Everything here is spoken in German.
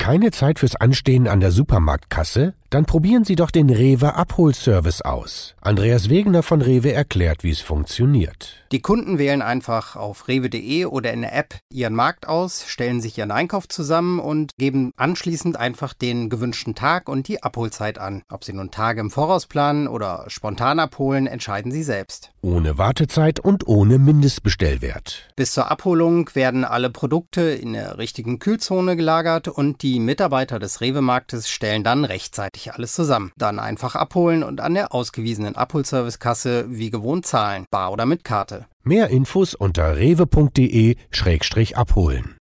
Keine Zeit fürs Anstehen an der Supermarktkasse? Dann probieren Sie doch den Rewe Abholservice aus. Andreas Wegener von Rewe erklärt, wie es funktioniert. Die Kunden wählen einfach auf rewe.de oder in der App ihren Markt aus, stellen sich ihren Einkauf zusammen und geben anschließend einfach den gewünschten Tag und die Abholzeit an. Ob sie nun Tage im Voraus planen oder spontan abholen, entscheiden sie selbst. Ohne Wartezeit und ohne Mindestbestellwert. Bis zur Abholung werden alle Produkte in der richtigen Kühlzone gelagert und die Mitarbeiter des Rewe-Marktes stellen dann rechtzeitig alles zusammen. Dann einfach abholen und an der ausgewiesenen Abholservicekasse wie gewohnt zahlen, bar oder mit Karte. Mehr Infos unter rewe.de-abholen.